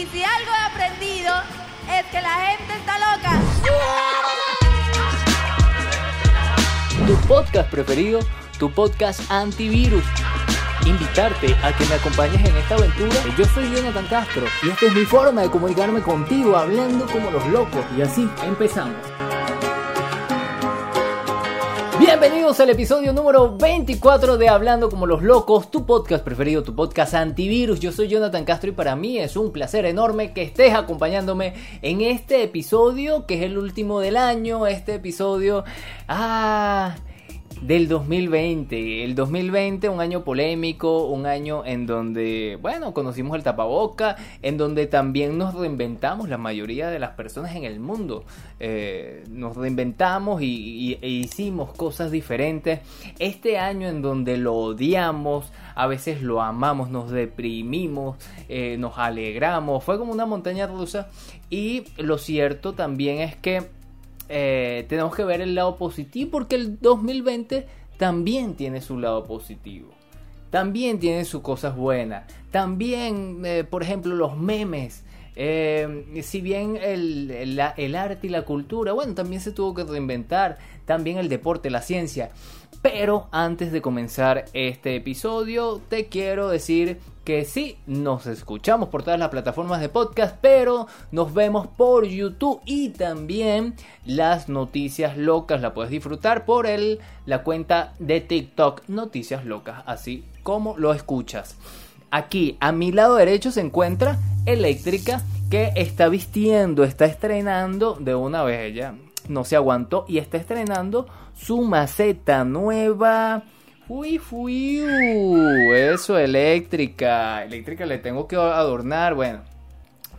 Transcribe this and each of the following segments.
Y si algo he aprendido es que la gente está loca. Tu podcast preferido, tu podcast antivirus. Invitarte a que me acompañes en esta aventura. Yo soy Jonathan Castro y esta es mi forma de comunicarme contigo hablando como los locos. Y así empezamos. Bienvenidos al episodio número 24 de Hablando como los locos, tu podcast preferido, tu podcast antivirus. Yo soy Jonathan Castro y para mí es un placer enorme que estés acompañándome en este episodio que es el último del año, este episodio... Ah del 2020. El 2020, un año polémico, un año en donde, bueno, conocimos el tapaboca, en donde también nos reinventamos la mayoría de las personas en el mundo. Eh, nos reinventamos y, e hicimos cosas diferentes. Este año en donde lo odiamos, a veces lo amamos, nos deprimimos, eh, nos alegramos, fue como una montaña rusa. Y lo cierto también es que eh, tenemos que ver el lado positivo porque el 2020 también tiene su lado positivo. También tiene sus cosas buenas. También, eh, por ejemplo, los memes. Eh, si bien el, el, arte y la cultura, bueno, también se tuvo que reinventar. También el deporte, la ciencia. Pero antes de comenzar este episodio, te quiero decir que sí, nos escuchamos por todas las plataformas de podcast, pero nos vemos por YouTube y también las noticias locas la puedes disfrutar por el, la cuenta de TikTok Noticias Locas, así como lo escuchas. Aquí a mi lado derecho se encuentra Eléctrica que está vistiendo, está estrenando de una vez ella no se aguantó y está estrenando su maceta nueva. Fui, fui, eso, eléctrica. Eléctrica le tengo que adornar. Bueno,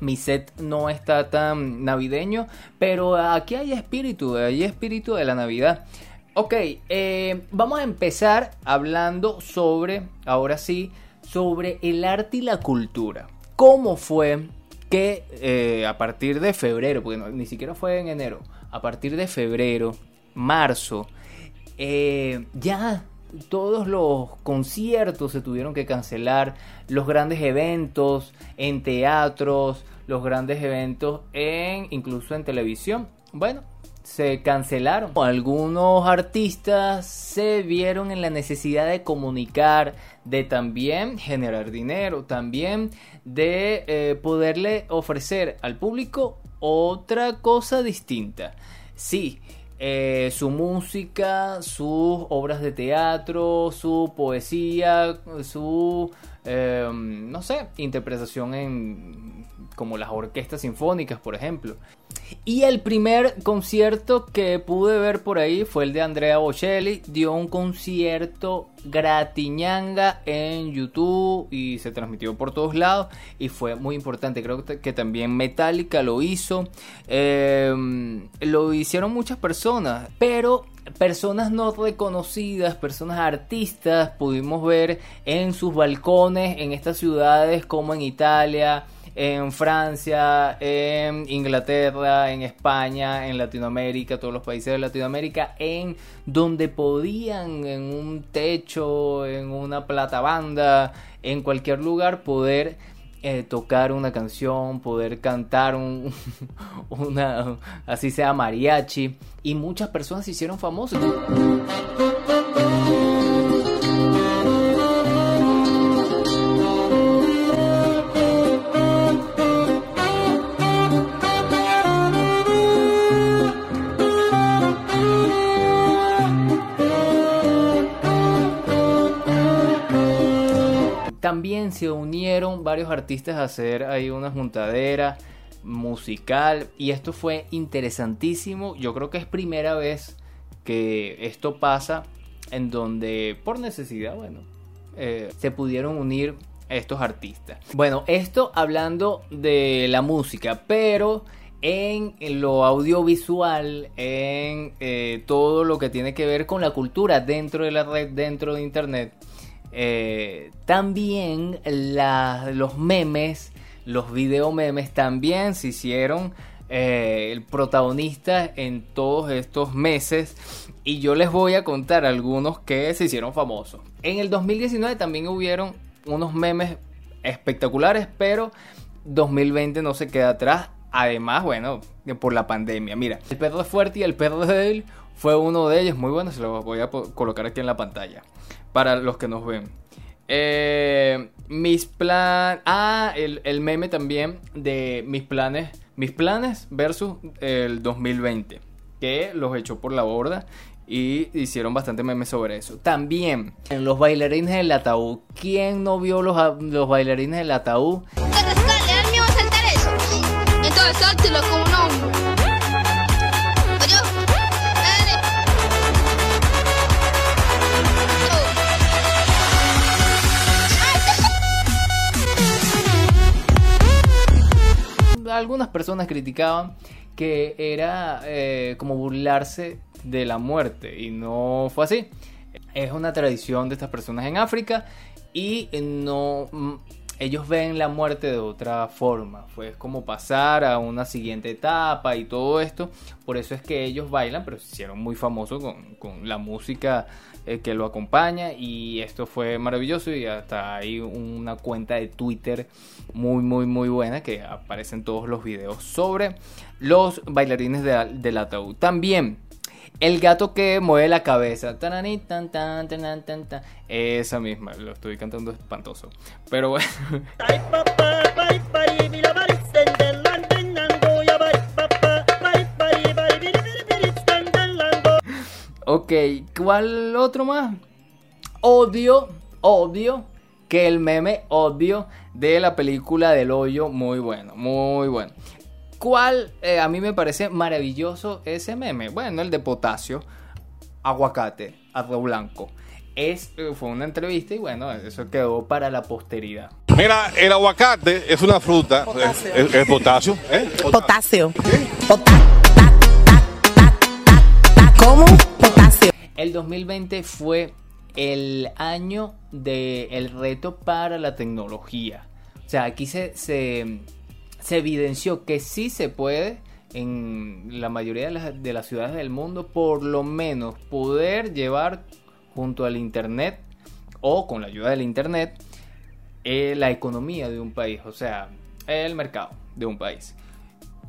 mi set no está tan navideño, pero aquí hay espíritu, hay espíritu de la Navidad. Ok, eh, vamos a empezar hablando sobre, ahora sí, sobre el arte y la cultura. ¿Cómo fue que eh, a partir de febrero, porque ni siquiera fue en enero, a partir de febrero, marzo, eh, ya todos los conciertos se tuvieron que cancelar, los grandes eventos en teatros, los grandes eventos en incluso en televisión. Bueno, se cancelaron. Algunos artistas se vieron en la necesidad de comunicar, de también generar dinero, también de eh, poderle ofrecer al público otra cosa distinta. Sí, eh, su música, sus obras de teatro, su poesía, su, em, no sé, interpretación en como las orquestas sinfónicas, por ejemplo. Y el primer concierto que pude ver por ahí fue el de Andrea Bocelli. Dio un concierto gratiñanga en YouTube y se transmitió por todos lados y fue muy importante. Creo que también Metallica lo hizo. Em, lo hicieron muchas personas, pero personas no reconocidas, personas artistas, pudimos ver en sus balcones en estas ciudades como en Italia en Francia, en Inglaterra, en España, en Latinoamérica, todos los países de Latinoamérica, en donde podían en un techo, en una platabanda, en cualquier lugar poder eh, tocar una canción, poder cantar un, una, así sea mariachi, y muchas personas se hicieron famosas. También se unieron varios artistas a hacer ahí una juntadera musical y esto fue interesantísimo. Yo creo que es primera vez que esto pasa en donde por necesidad, bueno, eh, se pudieron unir estos artistas. Bueno, esto hablando de la música, pero en lo audiovisual, en eh, todo lo que tiene que ver con la cultura dentro de la red, dentro de Internet eh, también los memes, los video memes también se hicieron eh, el protagonista en todos estos meses y yo les voy a contar algunos que se hicieron famosos. En el 2019 también hubieron unos memes espectaculares, pero 2020 no se queda atrás. Además, bueno, por la pandemia. Mira, el perro es fuerte y el perro de él fue uno de ellos. Muy bueno, se lo voy a colocar aquí en la pantalla. Para los que nos ven. Eh, mis planes. Ah, el, el, meme también de mis planes. Mis planes versus el 2020. Que los echó por la borda. Y hicieron bastante memes sobre eso. También en los bailarines del ataúd. ¿Quién no vio los, los bailarines del ataúd? Algunas personas criticaban que era eh, como burlarse de la muerte y no fue así. Es una tradición de estas personas en África y no mm, ellos ven la muerte de otra forma. Fue como pasar a una siguiente etapa y todo esto. Por eso es que ellos bailan, pero se hicieron muy famosos con, con la música eh, que lo acompaña y esto fue maravilloso y hasta hay una cuenta de Twitter muy muy muy buena que aparecen todos los videos sobre los bailarines del ataúd. También el gato que mueve la cabeza. Esa misma, lo estoy cantando espantoso. Pero bueno. Ok, ¿cuál otro más? Odio, odio que el meme odio de la película del hoyo, muy bueno, muy bueno. ¿Cuál eh, a mí me parece maravilloso ese meme? Bueno, el de potasio, aguacate, arroz blanco. Es, eh, fue una entrevista y bueno, eso quedó para la posteridad. Mira, el aguacate es una fruta, Es, potasio. ¿eh? Potasio. Potasio. ¿Cómo? El 2020 fue el año del reto para la tecnología. O sea, aquí se, se, evidenció que sí se puede en la mayoría de las, de las, ciudades del mundo por lo menos poder llevar junto al Internet o con la ayuda del Internet eh, la economía de un país, o sea, el mercado de un país.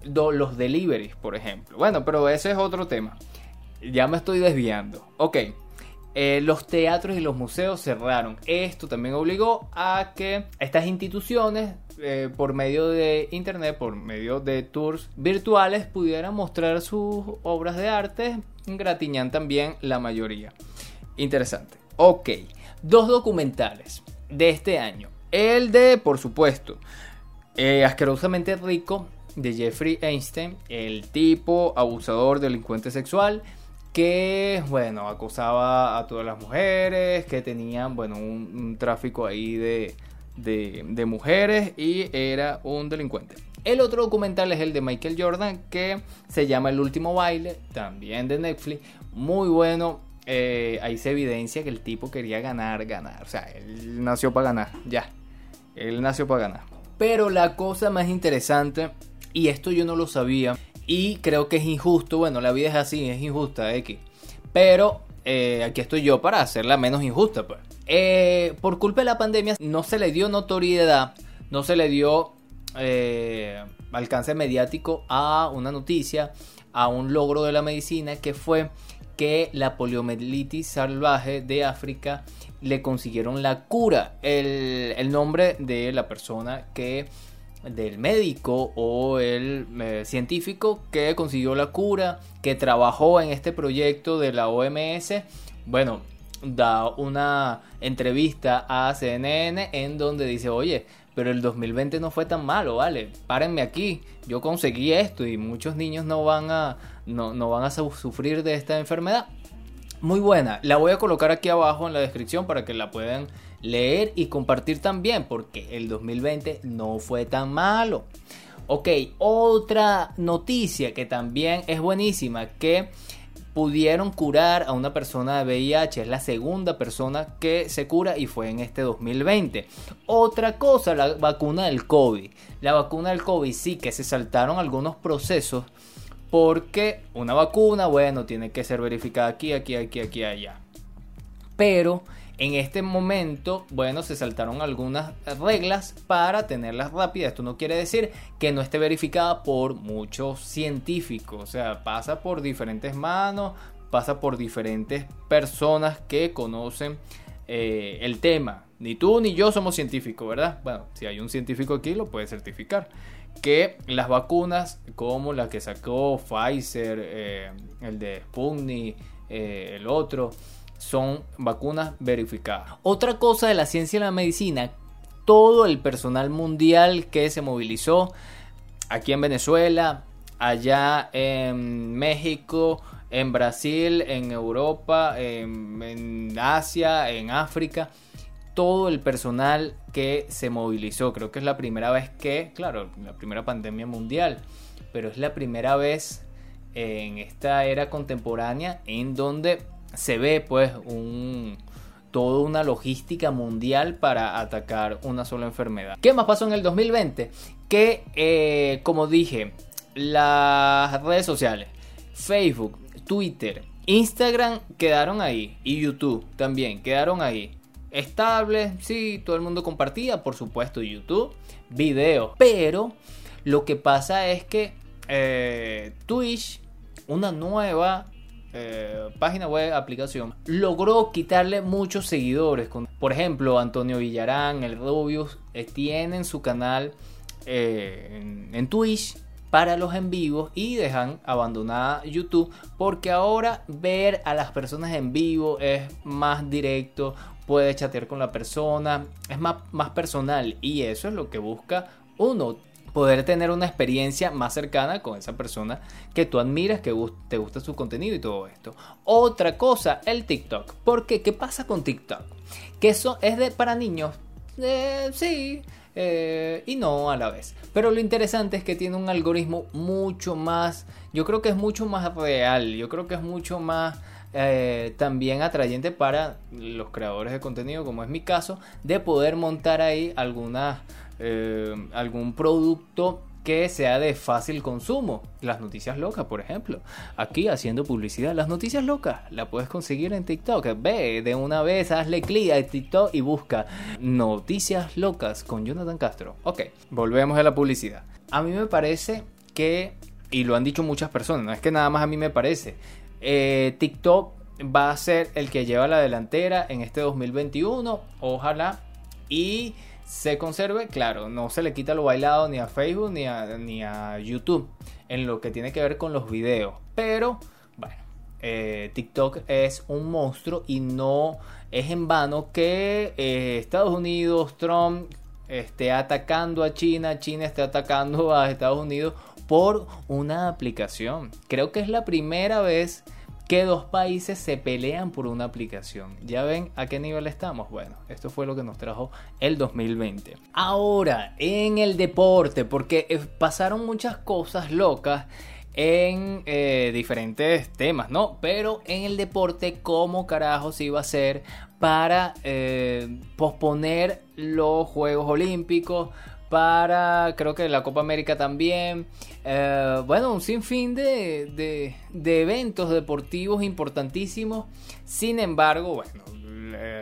los deliveries, por ejemplo. Bueno, pero ese es otro tema ya me estoy desviando. Ok. Eh, los teatros y los museos cerraron. Esto también obligó a que estas instituciones, eh, por medio de internet, por medio de tours virtuales, pudieran mostrar sus obras de arte. Gratiñan también la mayoría. Interesante. Ok. Dos documentales de este año. El de, por supuesto, eh, Asquerosamente Rico, de Jeffrey Einstein, el tipo abusador, delincuente sexual que, bueno, acosaba a todas las mujeres, que tenían, bueno, un, tráfico ahí de, de, mujeres y era un delincuente. El otro documental es el de Michael Jordan que se llama El último baile, también de Netflix, muy bueno. Eh, ahí se evidencia que el tipo quería ganar, ganar. O sea, él nació para ganar, ya. Él nació para ganar. Pero la cosa más interesante, y esto yo no lo sabía, y creo que es injusto, bueno, la vida es así, es injusta, X. Pero eh, aquí estoy yo para hacerla menos injusta, pues. Eh, por culpa de la pandemia no se le dio notoriedad, no se le dio eh, alcance mediático a una noticia, a un logro de la medicina que fue que la poliomielitis salvaje de África le consiguieron la cura. El, el nombre de la persona que del médico o el eh, científico que consiguió la cura, que trabajó en este proyecto de la OMS, bueno, da una entrevista a CNN en donde dice, oye, pero el 2020 no fue tan malo, ¿vale? Párenme aquí, yo conseguí esto y muchos niños no van a, no, no van a sufrir de esta enfermedad. Muy buena, la voy a colocar aquí abajo en la descripción para que la puedan leer y compartir también, porque el 2020 no fue tan malo. Ok, otra noticia que también es buenísima, que pudieron curar a una persona de VIH. Es la segunda persona que se cura y fue en este 2020. Otra cosa, la vacuna del COVID. La vacuna del COVID sí que se saltaron algunos procesos porque una vacuna, bueno, tiene que ser verificada aquí, aquí, aquí, aquí, allá. Pero En este momento, bueno, se saltaron algunas reglas para tenerlas rápidas. Esto no quiere decir que no esté verificada por muchos científicos. O sea, pasa por diferentes manos, pasa por diferentes personas que conocen eh, el tema. Ni tú ni yo somos científicos, ¿verdad? Bueno, si hay un científico aquí lo puede certificar. Que las vacunas como la que sacó Pfizer, eh, el de Sputnik, eh, el otro, son vacunas verificadas. Otra cosa de la ciencia y la medicina, todo el personal mundial que se movilizó aquí en Venezuela, allá en México, en Brasil, en Europa, en, Asia, en África, todo el personal que se movilizó. Creo que es la primera vez que, claro, la primera pandemia mundial, pero es la primera vez en esta era contemporánea en donde se ve pues un toda una logística mundial para atacar una sola enfermedad. ¿Qué más pasó en el 2020? Que, eh, como dije, las redes sociales, Facebook, Twitter, Instagram quedaron ahí y YouTube también quedaron ahí. Estable, sí, todo el mundo compartía, por supuesto, YouTube, videos. Pero lo que pasa es que eh, Twitch, una nueva eh, página web, aplicación, logró quitarle muchos seguidores. Por ejemplo, Antonio Villarán, el Rubius, eh, tienen su canal en Twitch para los en vivos y dejan abandonada YouTube porque ahora ver a las personas en vivo es más directo, puede chatear con la persona, es más, más personal y eso es lo que busca uno, poder tener una experiencia más cercana con esa persona que tú admiras, que te gusta su contenido y todo esto. Otra cosa, el TikTok. porque qué? pasa con TikTok? Que eso es de para niños. Eh, sí, eh, y no a la vez. Pero lo interesante es que tiene un algoritmo mucho más, yo creo que es mucho más real, yo creo que es mucho más eh, también atrayente para los creadores de contenido, como es mi caso, de poder montar ahí eh, algún producto que sea de fácil consumo. Las noticias locas, por ejemplo. Aquí haciendo publicidad. Las noticias locas la puedes conseguir en TikTok. Ve de una vez, hazle clic a TikTok y busca noticias locas con Jonathan Castro. Ok, volvemos a la publicidad. A mí me parece que, y lo han dicho muchas personas, no es que nada más a mí me parece, eh, TikTok va a ser el que lleva la delantera en este 2021. Ojalá. Y se conserve, claro, no se le quita lo bailado ni a Facebook ni a, ni a YouTube en lo que tiene que ver con los videos. Pero, bueno, eh, TikTok es un monstruo y no es en vano que eh, Estados Unidos, Trump, esté atacando a China, China esté atacando a Estados Unidos por una aplicación. Creo que es la primera vez que dos países se pelean por una aplicación. ¿Ya ven a qué nivel estamos? Bueno, esto fue lo que nos trajo el 2020. Ahora, en el deporte, porque eh, pasaron muchas cosas locas en eh, diferentes temas, ¿no? Pero en el deporte, ¿cómo carajo se iba a hacer para eh, posponer los Juegos Olímpicos? Para creo que la Copa América también. Eh, bueno, un sinfín de, de, de, eventos deportivos importantísimos. Sin embargo, bueno,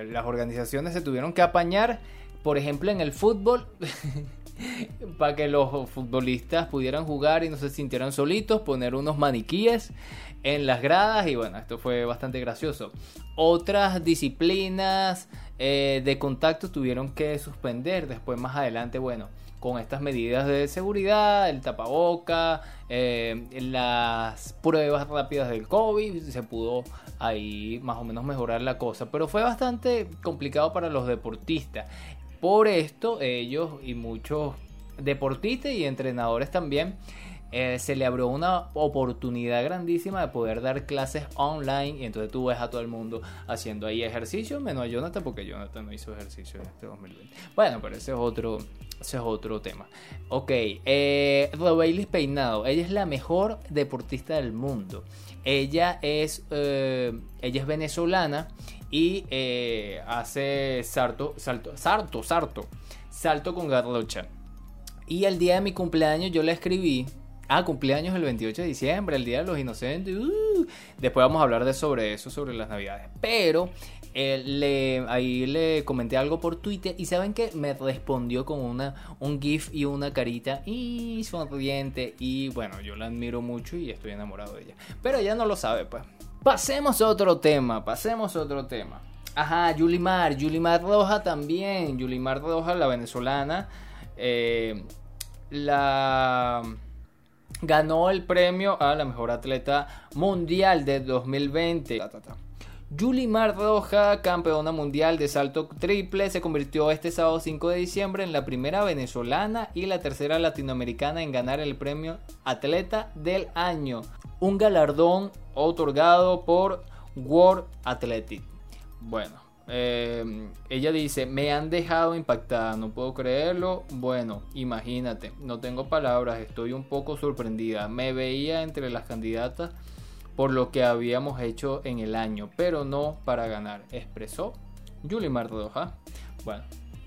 las organizaciones se tuvieron que apañar, por ejemplo, en el fútbol. para que los futbolistas pudieran jugar y no se sintieran solitos, poner unos maniquíes en las gradas y bueno, esto fue bastante gracioso. Otras disciplinas eh, de contacto tuvieron que suspender después más adelante, bueno, con estas medidas de seguridad, el tapaboca, eh, las pruebas rápidas del COVID, se pudo ahí más o menos mejorar la cosa, pero fue bastante complicado para los deportistas. Por esto ellos y muchos deportistas y entrenadores también eh, se le abrió una oportunidad grandísima de poder dar clases online y entonces tú ves a todo el mundo haciendo ahí ejercicio, menos a Jonathan porque Jonathan no hizo ejercicio en este 2020. Bueno, pero ese es otro, ese es otro tema. Ok, eh, Peinado, ella es la mejor deportista del mundo. Ella es, eh, ella es venezolana y eh, hace salto, salto, salto, salto, salto con garrocha. Y el día de mi cumpleaños yo le escribí Ah, cumpleaños el 28 de diciembre, el Día de los Inocentes. uh. Después vamos a hablar de sobre eso, sobre las Navidades. Pero le, ahí le comenté algo por Twitter y saben que me respondió con una, un GIF y una carita y sonriente. Y bueno, yo la admiro mucho y estoy enamorado de ella. Pero ella no lo sabe, pues. Pasemos a otro tema, pasemos a otro tema. Ajá, Yulimar, Yulimar Roja también. Yulimar Roja, la venezolana. eh, la ganó el premio a la mejor atleta mundial de 2020. Ta, ta, ta. Yulimar Roja, campeona mundial de salto triple, se convirtió este sábado 5 de diciembre en la primera venezolana y la tercera latinoamericana en ganar el premio Atleta del Año, un galardón otorgado por World Athletic. Bueno, eh, ella dice, me han dejado impactada, no puedo creerlo. Bueno, imagínate, no tengo palabras, estoy un poco sorprendida. Me veía entre las candidatas por lo que habíamos hecho en el año, pero no para ganar, expresó Yulimar Roja. Bueno,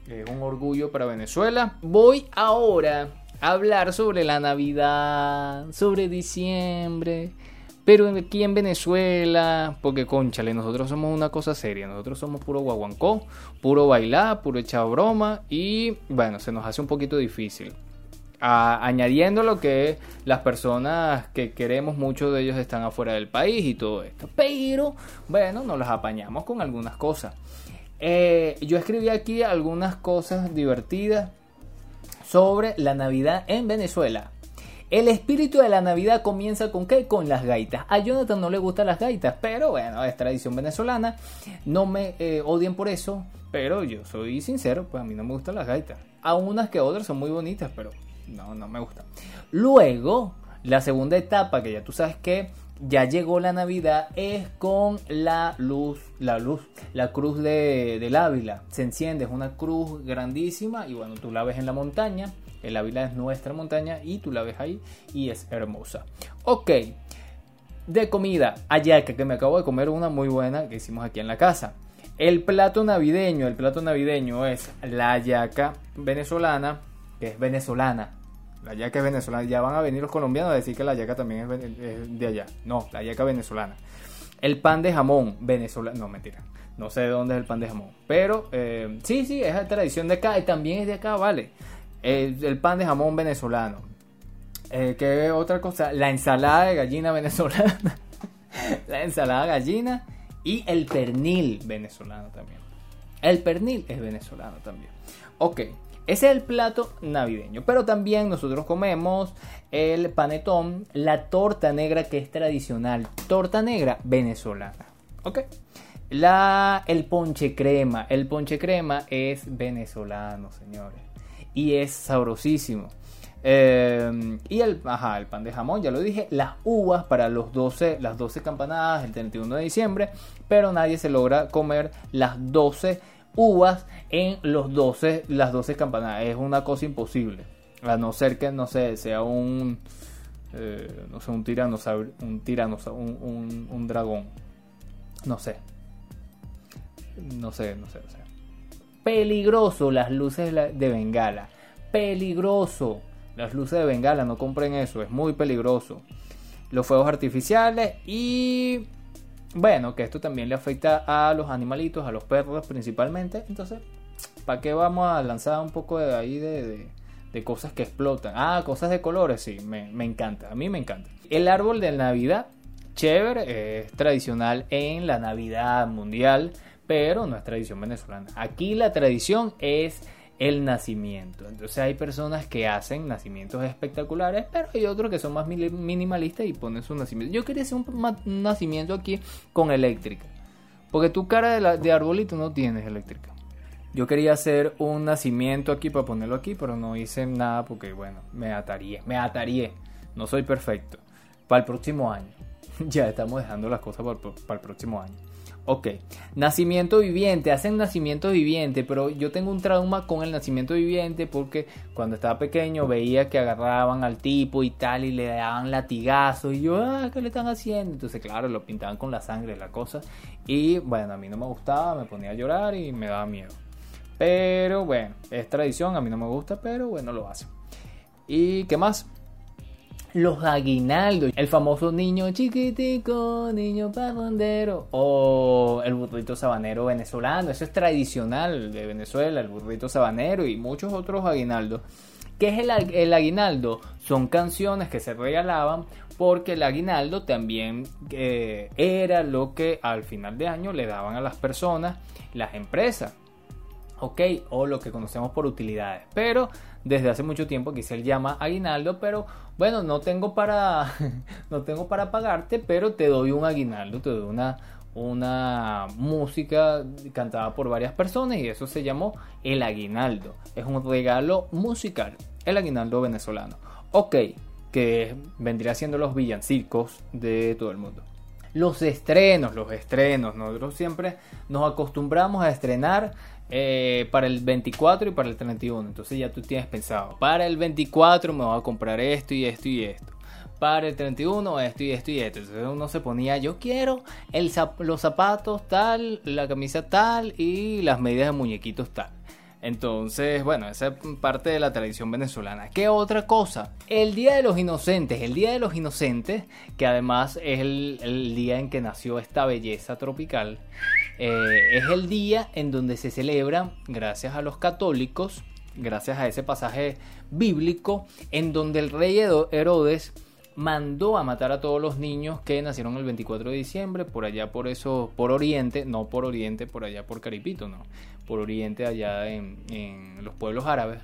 es un orgullo para Venezuela. Voy ahora a hablar sobre la Navidad, sobre diciembre. Pero aquí en Venezuela, porque conchale, nosotros somos una cosa seria, nosotros somos puro guaguancó, puro bailar, puro echar broma y bueno, se nos hace un poquito difícil. Añadiendo lo que las personas que queremos, muchos de ellos están afuera del país y todo esto. Pero bueno, nos las apañamos con algunas cosas. Eh, yo escribí aquí algunas cosas divertidas sobre la Navidad en Venezuela. El espíritu de la Navidad comienza con qué? Con las gaitas. A Jonathan no le gustan las gaitas, pero bueno, es tradición venezolana. No me eh, odien por eso, pero yo soy sincero, pues a mí no me gustan las gaitas. A unas que otras son muy bonitas, pero no, no me gustan. Luego, la segunda etapa, que ya tú sabes que ya llegó la Navidad, es con la luz, la luz, la cruz de, del Ávila. Se enciende, es una cruz grandísima y bueno, tú la ves en la montaña. El Ávila es nuestra montaña y tú la ves ahí y es hermosa. Ok, de comida, hallaca, que me acabo de comer una muy buena que hicimos aquí en la casa. El plato navideño, el plato navideño es la hallaca venezolana, que es venezolana. La hallaca es venezolana. Ya van a venir los colombianos a decir que la hallaca también es, de allá. No, la hallaca venezolana. El pan de jamón venezolano. No, mentira. No sé de dónde es el pan de jamón. Pero eh, sí, sí, es la tradición de acá y también es de acá, vale. El, el pan de jamón venezolano. Eh, ¿Qué otra cosa? La ensalada de gallina venezolana. la ensalada de gallina y el pernil venezolano también. El pernil es venezolano también. Ok, ese es el plato navideño. Pero también nosotros comemos el panetón, la torta negra que es tradicional. Torta negra venezolana. Ok. La, el ponche crema. El ponche crema es venezolano, señores. Y es sabrosísimo. Eh, y el, ajá, el pan de jamón, ya lo dije. Las uvas para los 12, las 12 campanadas el 31 de diciembre. Pero nadie se logra comer las 12 uvas en los 12, las 12 campanadas. Es una cosa imposible. A no ser que, no sé, sea un... eh, no sé, un tiranosaurio, un tiranosaurio, un, un, un dragón. No sé. No sé, no sé, no sé. Peligroso las luces de la- de Bengala. Peligroso. Las luces de Bengala, no compren eso, es muy peligroso. Los fuegos artificiales y bueno, que esto también le afecta a los animalitos, a los perros principalmente. Entonces, ¿para qué vamos a lanzar un poco de ahí de, de- cosas que explotan? Ah, cosas de colores, sí, me, me encanta, a mí me encanta. El árbol de Navidad, chévere, es tradicional en la Navidad mundial, pero no es tradición venezolana. Aquí la tradición es el nacimiento. Entonces hay personas que hacen nacimientos espectaculares, pero hay otros que son más minimalistas y ponen su nacimiento. Yo quería hacer un, nacimiento aquí con eléctrica. Porque tu cara de, la- de arbolito no tienes eléctrica. Yo quería hacer un nacimiento aquí para ponerlo aquí, pero no hice nada porque, bueno, me ataría. Me ataría. No soy perfecto. Para el próximo año. ya estamos dejando las cosas para el próximo año. Ok, nacimiento viviente, hacen nacimiento viviente, pero yo tengo un trauma con el nacimiento viviente porque cuando estaba pequeño veía que agarraban al tipo y tal y le daban latigazos y yo, ah, ¿qué le están haciendo? Entonces, claro, lo pintaban con la sangre, la cosa. Y bueno, a mí no me gustaba, me ponía a llorar y me daba miedo. Pero bueno, es tradición, a mí no me gusta, pero bueno, lo hacen. ¿Y qué más? Los aguinaldos, el famoso niño chiquitico, niño parrandero, o el burrito sabanero venezolano, eso es tradicional de Venezuela, el burrito sabanero y muchos otros aguinaldos. ¿Qué es el, aguinaldo? Son canciones que se regalaban porque el aguinaldo también eh, era lo que al final de año le daban a las personas, las empresas. ¿Ok? O lo que conocemos por utilidades. Pero desde hace mucho tiempo aquí se llama aguinaldo, pero bueno, no tengo para no tengo para pagarte, pero te doy un aguinaldo, te doy una una música cantada por varias personas y eso se llamó el aguinaldo. Es un regalo musical, el aguinaldo venezolano. Ok, que vendría siendo los villancicos de todo el mundo. Los estrenos, los estrenos. Nosotros siempre nos acostumbramos a estrenar eh, para el 24 y para el 31. Entonces ya tú tienes pensado, para el 24 me voy a comprar esto y esto y esto. Para el 31 esto y esto y esto. Entonces uno se ponía, yo quiero los zapatos tal, la camisa tal y las medias de muñequitos tal. Entonces, bueno, esa es parte de la tradición venezolana. ¿Qué otra cosa? El Día de los Inocentes. El Día de los Inocentes, que además es el, día en que nació esta belleza tropical, eh, es el día en donde se celebra, gracias a los católicos, gracias a ese pasaje bíblico, en donde el rey Herodes mandó a matar a todos los niños que nacieron el 24 de diciembre, por allá por eso, por Oriente, no por Oriente, por allá por Caripito, no, por Oriente allá en, los pueblos árabes.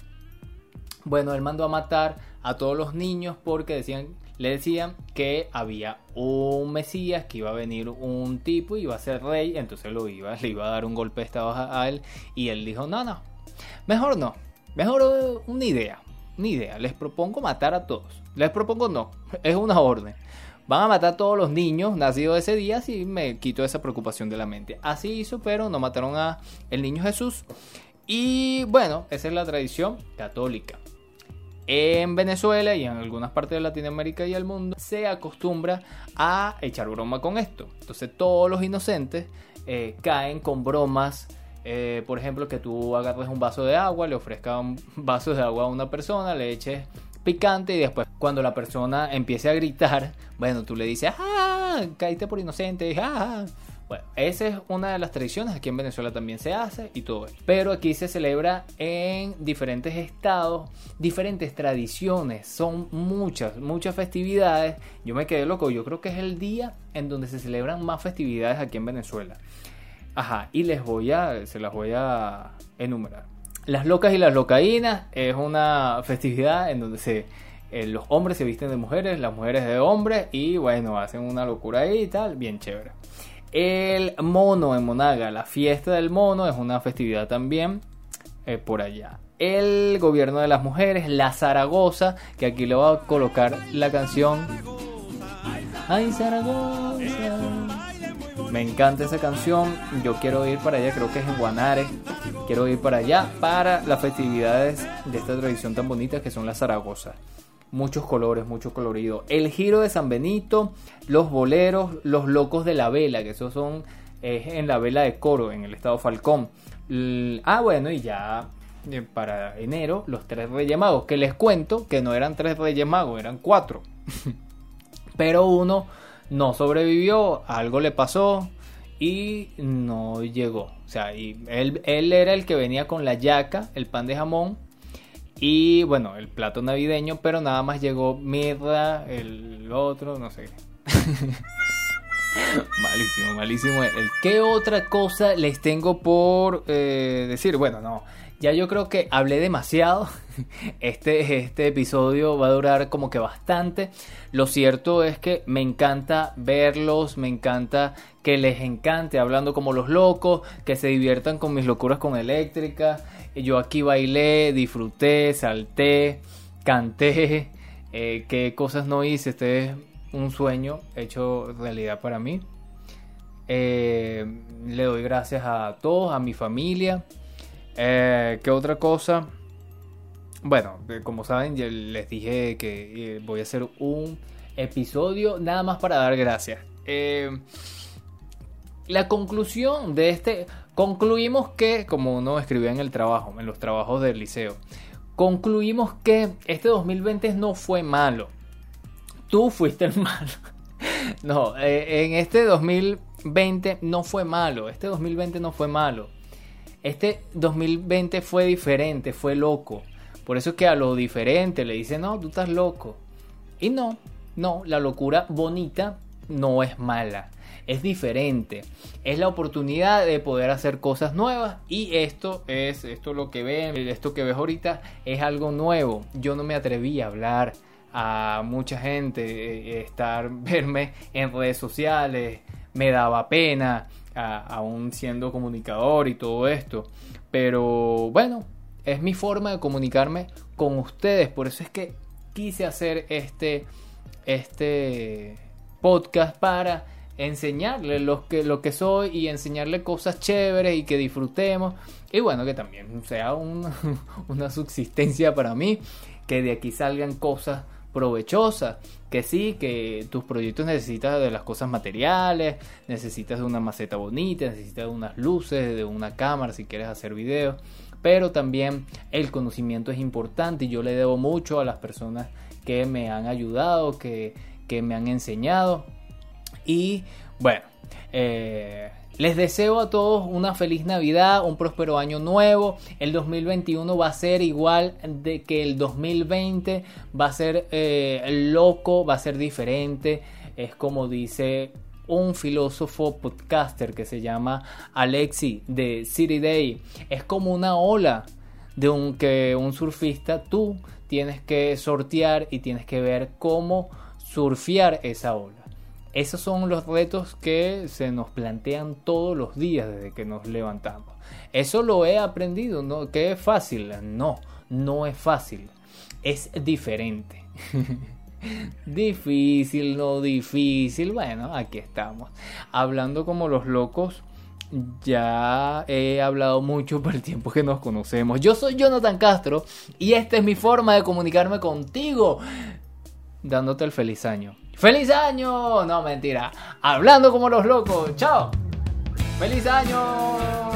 Bueno, él mandó a matar a todos los niños porque decían, le decían que había un Mesías, que iba a venir un tipo y iba a ser rey, entonces lo iba, le iba a dar un golpe de estado a él y él dijo, no, no, mejor no, mejor una idea, una idea, les propongo matar a todos. Les propongo no, es una orden. Van a matar a todos los niños nacidos ese día si me quito esa preocupación de la mente. Así hizo, pero no mataron a el niño Jesús. Y bueno, esa es la tradición católica. En Venezuela y en algunas partes de Latinoamérica y el mundo se acostumbra a echar broma con esto. Entonces todos los inocentes eh, caen con bromas eh, por ejemplo, que tú agarres un vaso de agua, le ofrezcas un vaso de agua a una persona, le eches picante y después cuando la persona empiece a gritar, bueno, tú le dices, ¡ah! Caíste por inocente, ¡ah! Bueno, esa es una de las tradiciones, aquí en Venezuela también se hace y todo eso. Pero aquí se celebra en diferentes estados, diferentes tradiciones, son muchas, muchas festividades. Yo me quedé loco, yo creo que es el día en donde se celebran más festividades aquí en Venezuela. Ajá, y les voy a, se las voy a enumerar. Las locas y las locaínas es una festividad en donde se, eh, los hombres se visten de mujeres, las mujeres de hombres y bueno, hacen una locura ahí y tal, bien chévere. El mono en Monaga, la fiesta del mono es una festividad también eh, por allá. El gobierno de las mujeres, la Zaragoza, que aquí le voy a colocar la canción. Ay, Zaragoza. Me encanta esa canción. Yo quiero ir para allá, creo que es en Guanare. Quiero ir para allá para las festividades de esta tradición tan bonita que son las Zaragoza. Muchos colores, mucho colorido. El giro de San Benito, los boleros, los locos de la vela, que esos son en la vela de coro en el estado Falcón. ah, bueno, y ya eh, para enero, los tres Reyes Magos, que les cuento que no eran tres Reyes Magos, eran cuatro. Pero uno no sobrevivió, algo le pasó y no llegó. O sea, y él, él era el que venía con la yaca, el pan de jamón y bueno, el plato navideño, pero nada más llegó mirra, el otro, no sé. malísimo, malísimo. ¿Qué otra cosa les tengo por eh, decir? Bueno, no. Ya yo creo que hablé demasiado. Este, este episodio va a durar como que bastante. Lo cierto es que me encanta verlos, me encanta que les encante hablando como los locos, que se diviertan con mis locuras con eléctrica. Yo aquí bailé, disfruté, salté, canté. Eh, qué cosas no hice. Este es un sueño hecho realidad para mí. Eh, le doy gracias a todos, a mi familia eh, ¿Qué otra cosa? Bueno, eh, como saben, ya les dije que eh, voy a hacer un episodio nada más para dar gracias. la conclusión de este... Concluimos que, como uno escribía en el trabajo, en los trabajos del liceo, concluimos que este 2020 no fue malo. tú fuiste el malo. No, eh, en este 2020 no fue malo. Este 2020 no fue malo. Este 2020 fue diferente, fue loco. Por eso es que a lo diferente le dicen, no, tú estás loco. Y no, no, la locura bonita no es mala. Es diferente. Es la oportunidad de poder hacer cosas nuevas. Y esto es, esto lo que ven, esto que ves ahorita es algo nuevo. Yo no me atreví a hablar a mucha gente, eh, estar, verme en redes sociales, me daba pena, aún siendo comunicador y todo esto. Pero bueno, es mi forma de comunicarme con ustedes, por eso es que quise hacer este, este podcast para enseñarle lo que, lo que soy y enseñarle cosas chéveres y que disfrutemos. Y bueno, que también sea una subsistencia para mí, que de aquí salgan cosas provechosa. Que sí, que tus proyectos necesitas de las cosas materiales, necesitas de una maceta bonita, necesitas de unas luces, de una cámara si quieres hacer videos. Pero también el conocimiento es importante y yo le debo mucho a las personas que me han ayudado, que, que me han enseñado. Y bueno, eh, les deseo a todos una feliz Navidad, un próspero año nuevo. El 2021 va a ser igual de que el 2020, va a ser eh, loco, va a ser diferente. Es como dice un filósofo podcaster que se llama Alexi de City Day. Es como una ola de un que un surfista tú tienes que sortear y tienes que ver cómo surfear esa ola. Esos son los retos que se nos plantean todos los días desde que nos levantamos. Eso lo he aprendido, ¿no? ¿Que es fácil? No, no es fácil. Es diferente. difícil, no difícil. Bueno, aquí estamos. Hablando como los locos. Ya he hablado mucho por el tiempo que nos conocemos. Yo soy Jonathan Castro y esta es mi forma de comunicarme contigo. Dándote el feliz año. ¡Feliz año! No, mentira. Hablando como los locos. ¡Chao! ¡Feliz año!